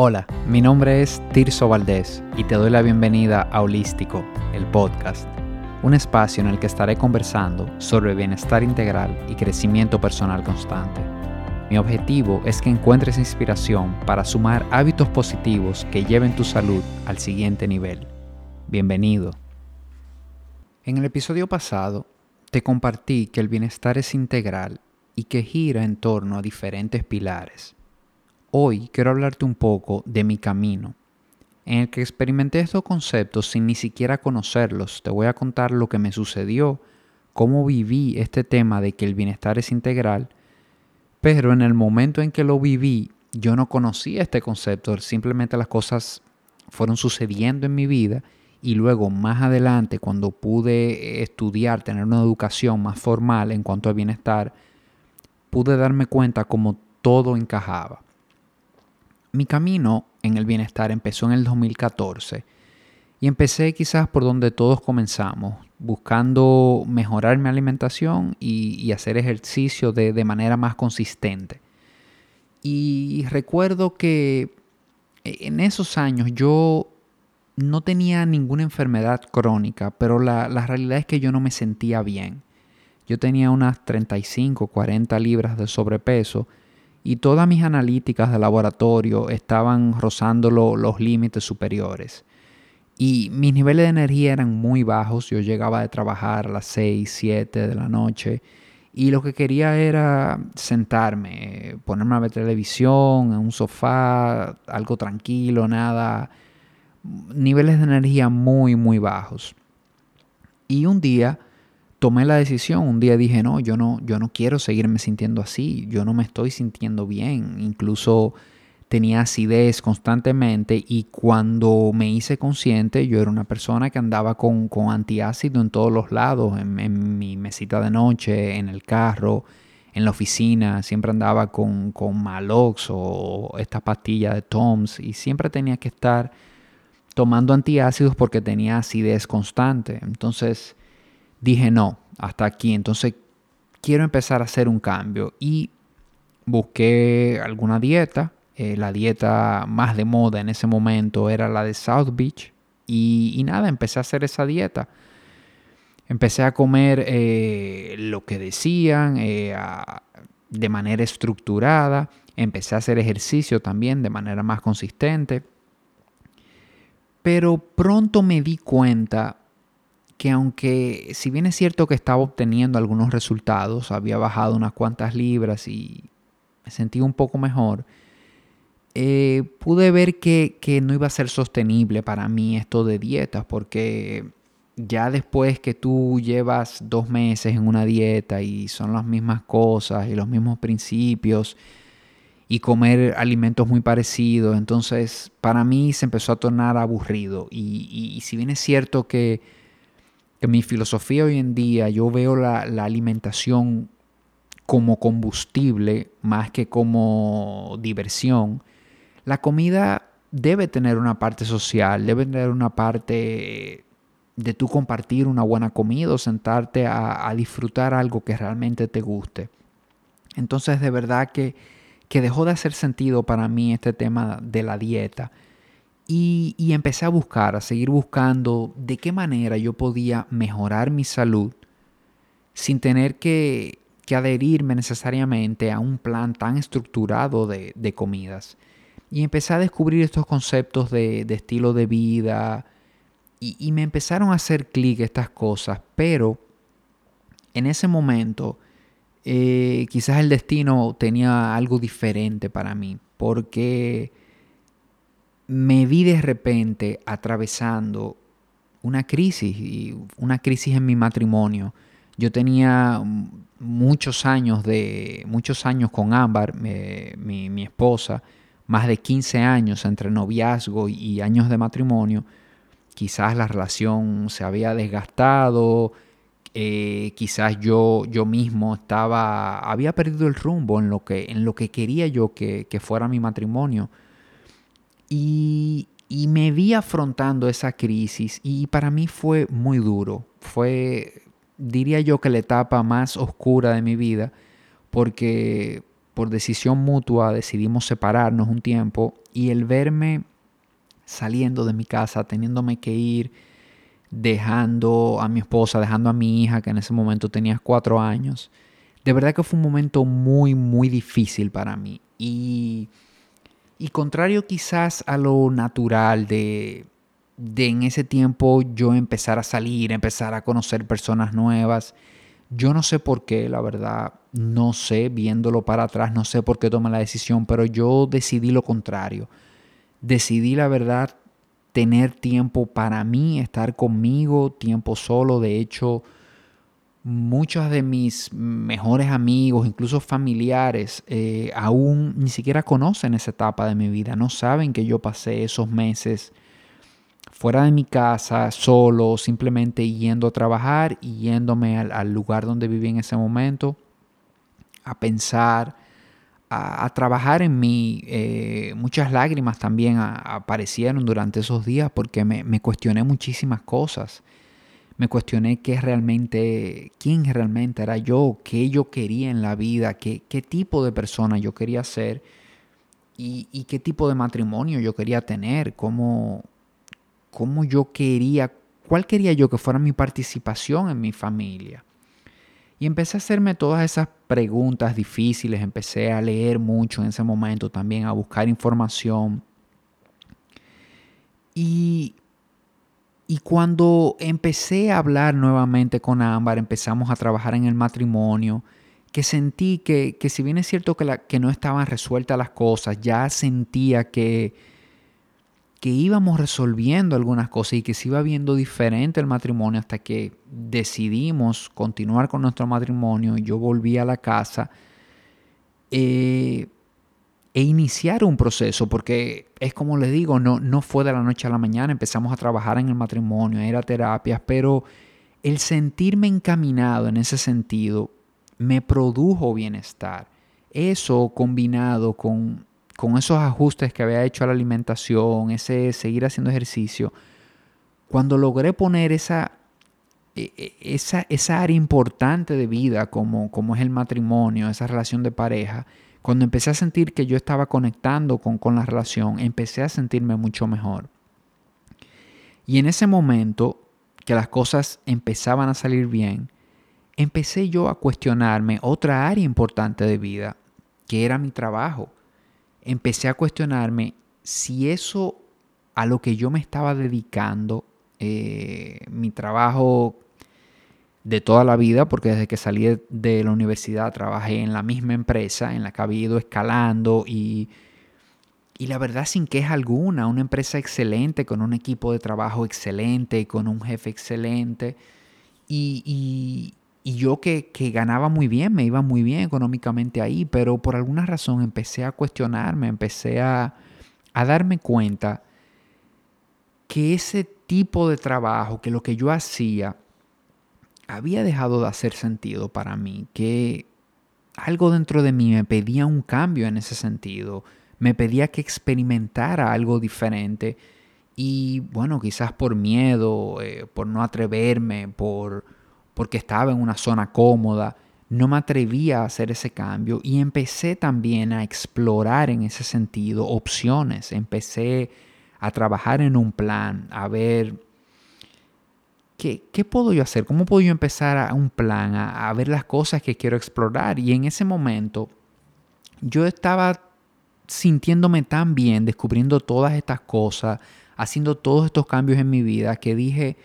Hola, mi nombre es Tirso Valdés y te doy la bienvenida a Holístico, el podcast, un espacio en el que estaré conversando sobre bienestar integral y crecimiento personal constante. Mi objetivo es que encuentres inspiración para sumar hábitos positivos que lleven tu salud al siguiente nivel. Bienvenido. En el episodio pasado te compartí que el bienestar es integral y que gira en torno a diferentes pilares Hoy quiero hablarte un poco de mi camino, en el que experimenté estos conceptos sin ni siquiera conocerlos. Te voy a contar lo que me sucedió, cómo viví este tema de que el bienestar es integral, pero en el momento en que lo viví, yo no conocía este concepto, simplemente las cosas fueron sucediendo en mi vida y luego más adelante cuando pude estudiar, tener una educación más formal en cuanto al bienestar, pude darme cuenta cómo todo encajaba. Mi camino en el bienestar empezó en el 2014 y empecé quizás por donde todos comenzamos, buscando mejorar mi alimentación y, hacer ejercicio de, manera más consistente. Y recuerdo que en esos años yo no tenía ninguna enfermedad crónica, pero la, la realidad es que yo no me sentía bien. Yo tenía unas 35, 40 libras de sobrepeso y todas mis analíticas de laboratorio estaban rozando los límites superiores. Y mis niveles de energía eran muy bajos. Yo llegaba de trabajar a las 6, 7 de la noche y lo que quería era sentarme, ponerme a ver televisión, en un sofá, algo tranquilo, nada. Niveles de energía muy, muy bajos. Y un día tomé la decisión, un día dije, no, yo no, yo no quiero seguirme sintiendo así, yo no me estoy sintiendo bien, incluso tenía acidez constantemente y cuando me hice consciente yo era una persona que andaba con, antiácido en todos los lados, en, mi mesita de noche, en el carro, en la oficina, siempre andaba con, con Malox o esta pastilla de Toms y siempre tenía que estar tomando antiácidos porque tenía acidez constante. Entonces, dije no, hasta aquí. Entonces quiero empezar a hacer un cambio y busqué alguna dieta. Eh, la dieta más de moda en ese momento era la de South Beach y, nada, empecé a hacer esa dieta. Empecé a comer eh, lo que decían eh, de manera estructurada. Empecé a hacer ejercicio también de manera más consistente. Pero pronto me di cuenta que aunque si bien es cierto que estaba obteniendo algunos resultados, había bajado unas cuantas libras y me sentí un poco mejor, eh, pude ver que, que, no iba a ser sostenible para mí esto de dietas, porque ya después que tú llevas dos meses en una dieta y son las mismas cosas y los mismos principios y comer alimentos muy parecidos, entonces para mí se empezó a tornar aburrido. y, y si bien es cierto que en mi filosofía hoy en día yo veo la, alimentación como combustible más que como diversión. La comida debe tener una parte social, debe tener una parte de tú compartir una buena comida o sentarte a, disfrutar algo que realmente te guste. Entonces de verdad que, que dejó de hacer sentido para mí este tema de la dieta. Y, empecé a buscar, a seguir buscando de qué manera yo podía mejorar mi salud sin tener que, adherirme necesariamente a un plan tan estructurado de, comidas. Y empecé a descubrir estos conceptos de, estilo de vida y, me empezaron a hacer clic estas cosas, pero en ese momento eh, quizás el destino tenía algo diferente para mí, porque me vi de repente atravesando una crisis, y una crisis en mi matrimonio. Yo tenía muchos años, de, muchos años con Ámbar, mi, esposa, más de 15 años entre noviazgo y años de matrimonio. Quizás la relación se había desgastado, eh, quizás yo, yo mismo estaba, había perdido el rumbo en lo que, en lo que quería yo que, que fuera mi matrimonio. Y, me vi afrontando esa crisis y para mí fue muy duro. Fue, diría yo, que la etapa más oscura de mi vida porque, por decisión mutua decidimos separarnos un tiempo y el verme saliendo de mi casa, teniéndome que ir, dejando a mi esposa, dejando a mi hija, que en ese momento tenía cuatro años, de verdad que fue un momento muy, muy difícil para mí. Y, y contrario quizás a lo natural de, de en ese tiempo yo empezar a salir, empezar a conocer personas nuevas, yo no sé por qué, la verdad, no sé, viéndolo para atrás, no sé por qué tomé la decisión, pero yo decidí lo contrario. Decidí, la verdad, tener tiempo para mí, estar conmigo, tiempo solo. De hecho, muchos de mis mejores amigos, incluso familiares, eh, aún ni siquiera conocen esa etapa de mi vida, no saben que yo pasé esos meses fuera de mi casa, solo, simplemente yendo a trabajar y yéndome al, lugar donde viví en ese momento, a pensar, a, trabajar en mí. Eh, muchas lágrimas también aparecieron durante esos días porque me, cuestioné muchísimas cosas. Me cuestioné qué realmente, quién realmente era yo, qué yo quería en la vida, qué, qué tipo de persona yo quería ser y, y qué tipo de matrimonio yo quería tener, cómo, cómo yo quería, cuál quería yo que fuera mi participación en mi familia. Y empecé a hacerme todas esas preguntas difíciles, empecé a leer mucho en ese momento también, a buscar información. Y, y cuando empecé a hablar nuevamente con Ámbar, empezamos a trabajar en el matrimonio, que sentí que, que si bien es cierto que, la, que no estaban resueltas las cosas, ya sentía que, que íbamos resolviendo algunas cosas y que se iba viendo diferente el matrimonio hasta que decidimos continuar con nuestro matrimonio. Yo volví a la casa eh, e iniciar un proceso, porque es como les digo, no, no fue de la noche a la mañana, empezamos a trabajar en el matrimonio, era terapias, pero el sentirme encaminado en ese sentido me produjo bienestar. Eso combinado con con esos ajustes que había hecho a la alimentación, ese seguir haciendo ejercicio, cuando logré poner esa, e, e, esa, esa área importante de vida como, como es el matrimonio, esa relación de pareja, cuando empecé a sentir que yo estaba conectando con, con la relación, empecé a sentirme mucho mejor. Y en ese momento que las cosas empezaban a salir bien, empecé yo a cuestionarme otra área importante de vida, que era mi trabajo empecé a cuestionarme si eso a lo que yo me estaba dedicando, eh, mi trabajo de toda la vida, porque desde que salí de la universidad trabajé en la misma empresa en la que había ido escalando y, y la verdad sin queja alguna, una empresa excelente, con un equipo de trabajo excelente, con un jefe excelente. y, y yo que, ganaba muy bien, me iba muy bien económicamente ahí, pero por alguna razón empecé a cuestionarme, empecé a, a darme cuenta que ese tipo de trabajo, que lo que yo hacía, había dejado de hacer sentido para mí, que algo dentro de mí me pedía un cambio en ese sentido, me pedía que experimentara algo diferente y bueno, quizás por miedo, eh, por no atreverme, por porque estaba en una zona cómoda, no me atrevía a hacer ese cambio y empecé también a explorar en ese sentido opciones, empecé a trabajar en un plan, a ver qué, puedo yo hacer, cómo puedo yo empezar a un plan, a ver las cosas que quiero explorar y en ese momento yo estaba sintiéndome tan bien, descubriendo todas estas cosas, haciendo todos estos cambios en mi vida, que dije,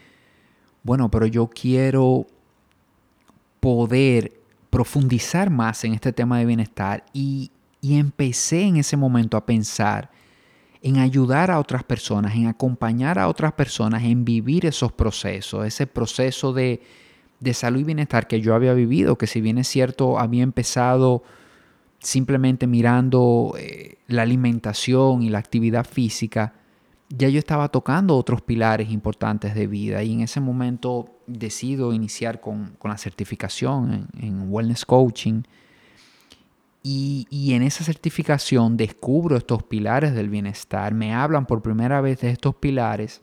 bueno, pero yo quiero poder profundizar más en este tema de bienestar y, empecé en ese momento a pensar en ayudar a otras personas, en acompañar a otras personas, en vivir esos procesos, ese proceso de, salud y bienestar que yo había vivido, que si bien es cierto, había empezado simplemente mirando eh, la alimentación y la actividad física, ya yo estaba tocando otros pilares importantes de vida y en ese momento decido iniciar con, la certificación en, Wellness Coaching y, en esa certificación descubro estos pilares del bienestar, me hablan por primera vez de estos pilares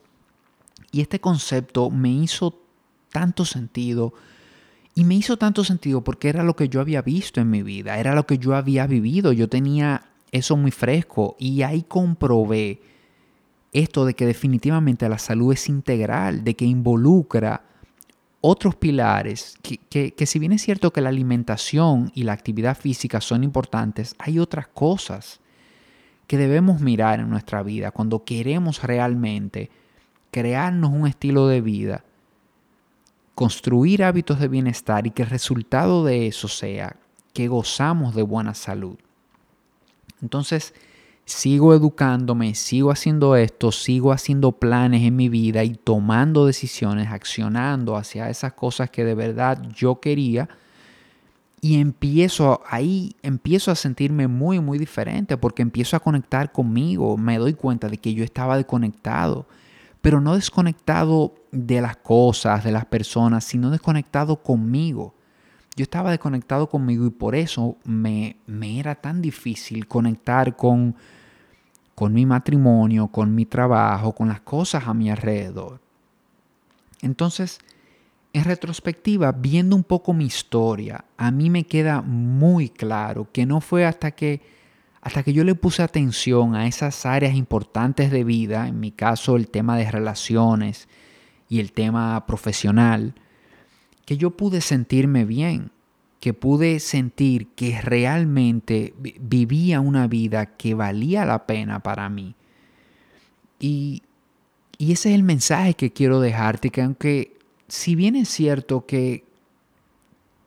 y este concepto me hizo tanto sentido Y me hizo tanto sentido porque era lo que yo había visto en mi vida, era lo que yo había vivido, yo tenía eso muy fresco y ahí comprobé esto de que definitivamente la salud es integral, de que involucra otros pilares, que, que, si bien es cierto que la alimentación y la actividad física son importantes, hay otras cosas que debemos mirar en nuestra vida cuando queremos realmente crearnos un estilo de vida, construir hábitos de bienestar y que el resultado de eso sea que gozamos de buena salud. Entonces, sigo educándome, sigo haciendo esto, sigo haciendo planes en mi vida y tomando decisiones, accionando hacia esas cosas que de verdad yo quería. Y empiezo, ahí empiezo a sentirme muy, muy diferente porque empiezo a conectar conmigo. Me doy cuenta de que yo estaba desconectado, pero no desconectado de las cosas, de las personas, sino desconectado conmigo. Yo estaba desconectado conmigo y por eso me, me era tan difícil conectar con, con mi matrimonio, con mi trabajo, con las cosas a mi alrededor. Entonces, en retrospectiva, viendo un poco mi historia, a mí me queda muy claro que no fue hasta que, hasta que yo le puse atención a esas áreas importantes de vida, en mi caso el tema de relaciones y el tema profesional, que yo pude sentirme bien, que pude sentir que realmente vivía una vida que valía la pena para mí. Y, ese es el mensaje que quiero dejarte, que aunque si bien es cierto que,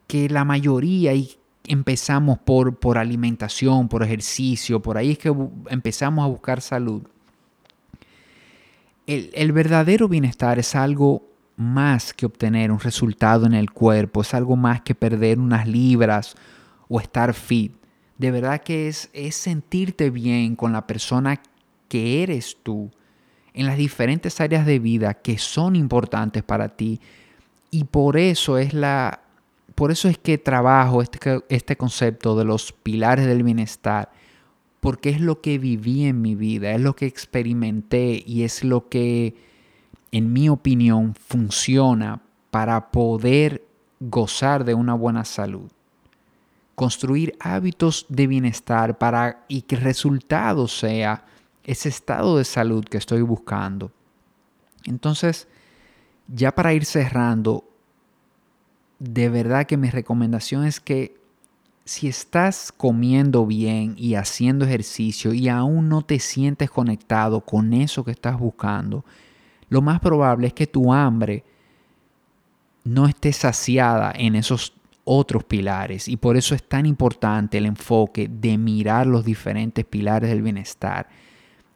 que la mayoría y empezamos por, por alimentación, por ejercicio, por ahí es que empezamos a buscar salud, el, el verdadero bienestar es algo más que obtener un resultado en el cuerpo, es algo más que perder unas libras o estar fit. De verdad que es, es sentirte bien con la persona que eres tú en las diferentes áreas de vida que son importantes para ti. Y por eso es la por eso es que trabajo este, este concepto de los pilares del bienestar, porque es lo que viví en mi vida, es lo que experimenté y es lo que en mi opinión, funciona para poder gozar de una buena salud. Construir hábitos de bienestar para y que el resultado sea ese estado de salud que estoy buscando. Entonces, ya para ir cerrando, de verdad que mi recomendación es que si estás comiendo bien y haciendo ejercicio y aún no te sientes conectado con eso que estás buscando, lo más probable es que tu hambre no esté saciada en esos otros pilares y por eso es tan importante el enfoque de mirar los diferentes pilares del bienestar,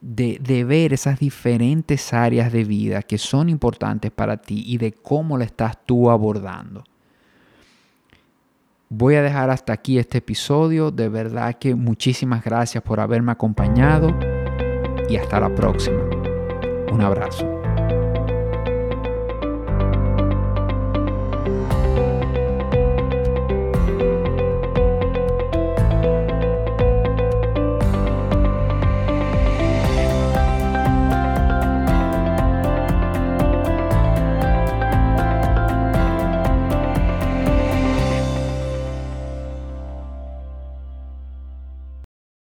de, ver esas diferentes áreas de vida que son importantes para ti y de cómo la estás tú abordando. Voy a dejar hasta aquí este episodio, de verdad que muchísimas gracias por haberme acompañado y hasta la próxima. Un abrazo. thank you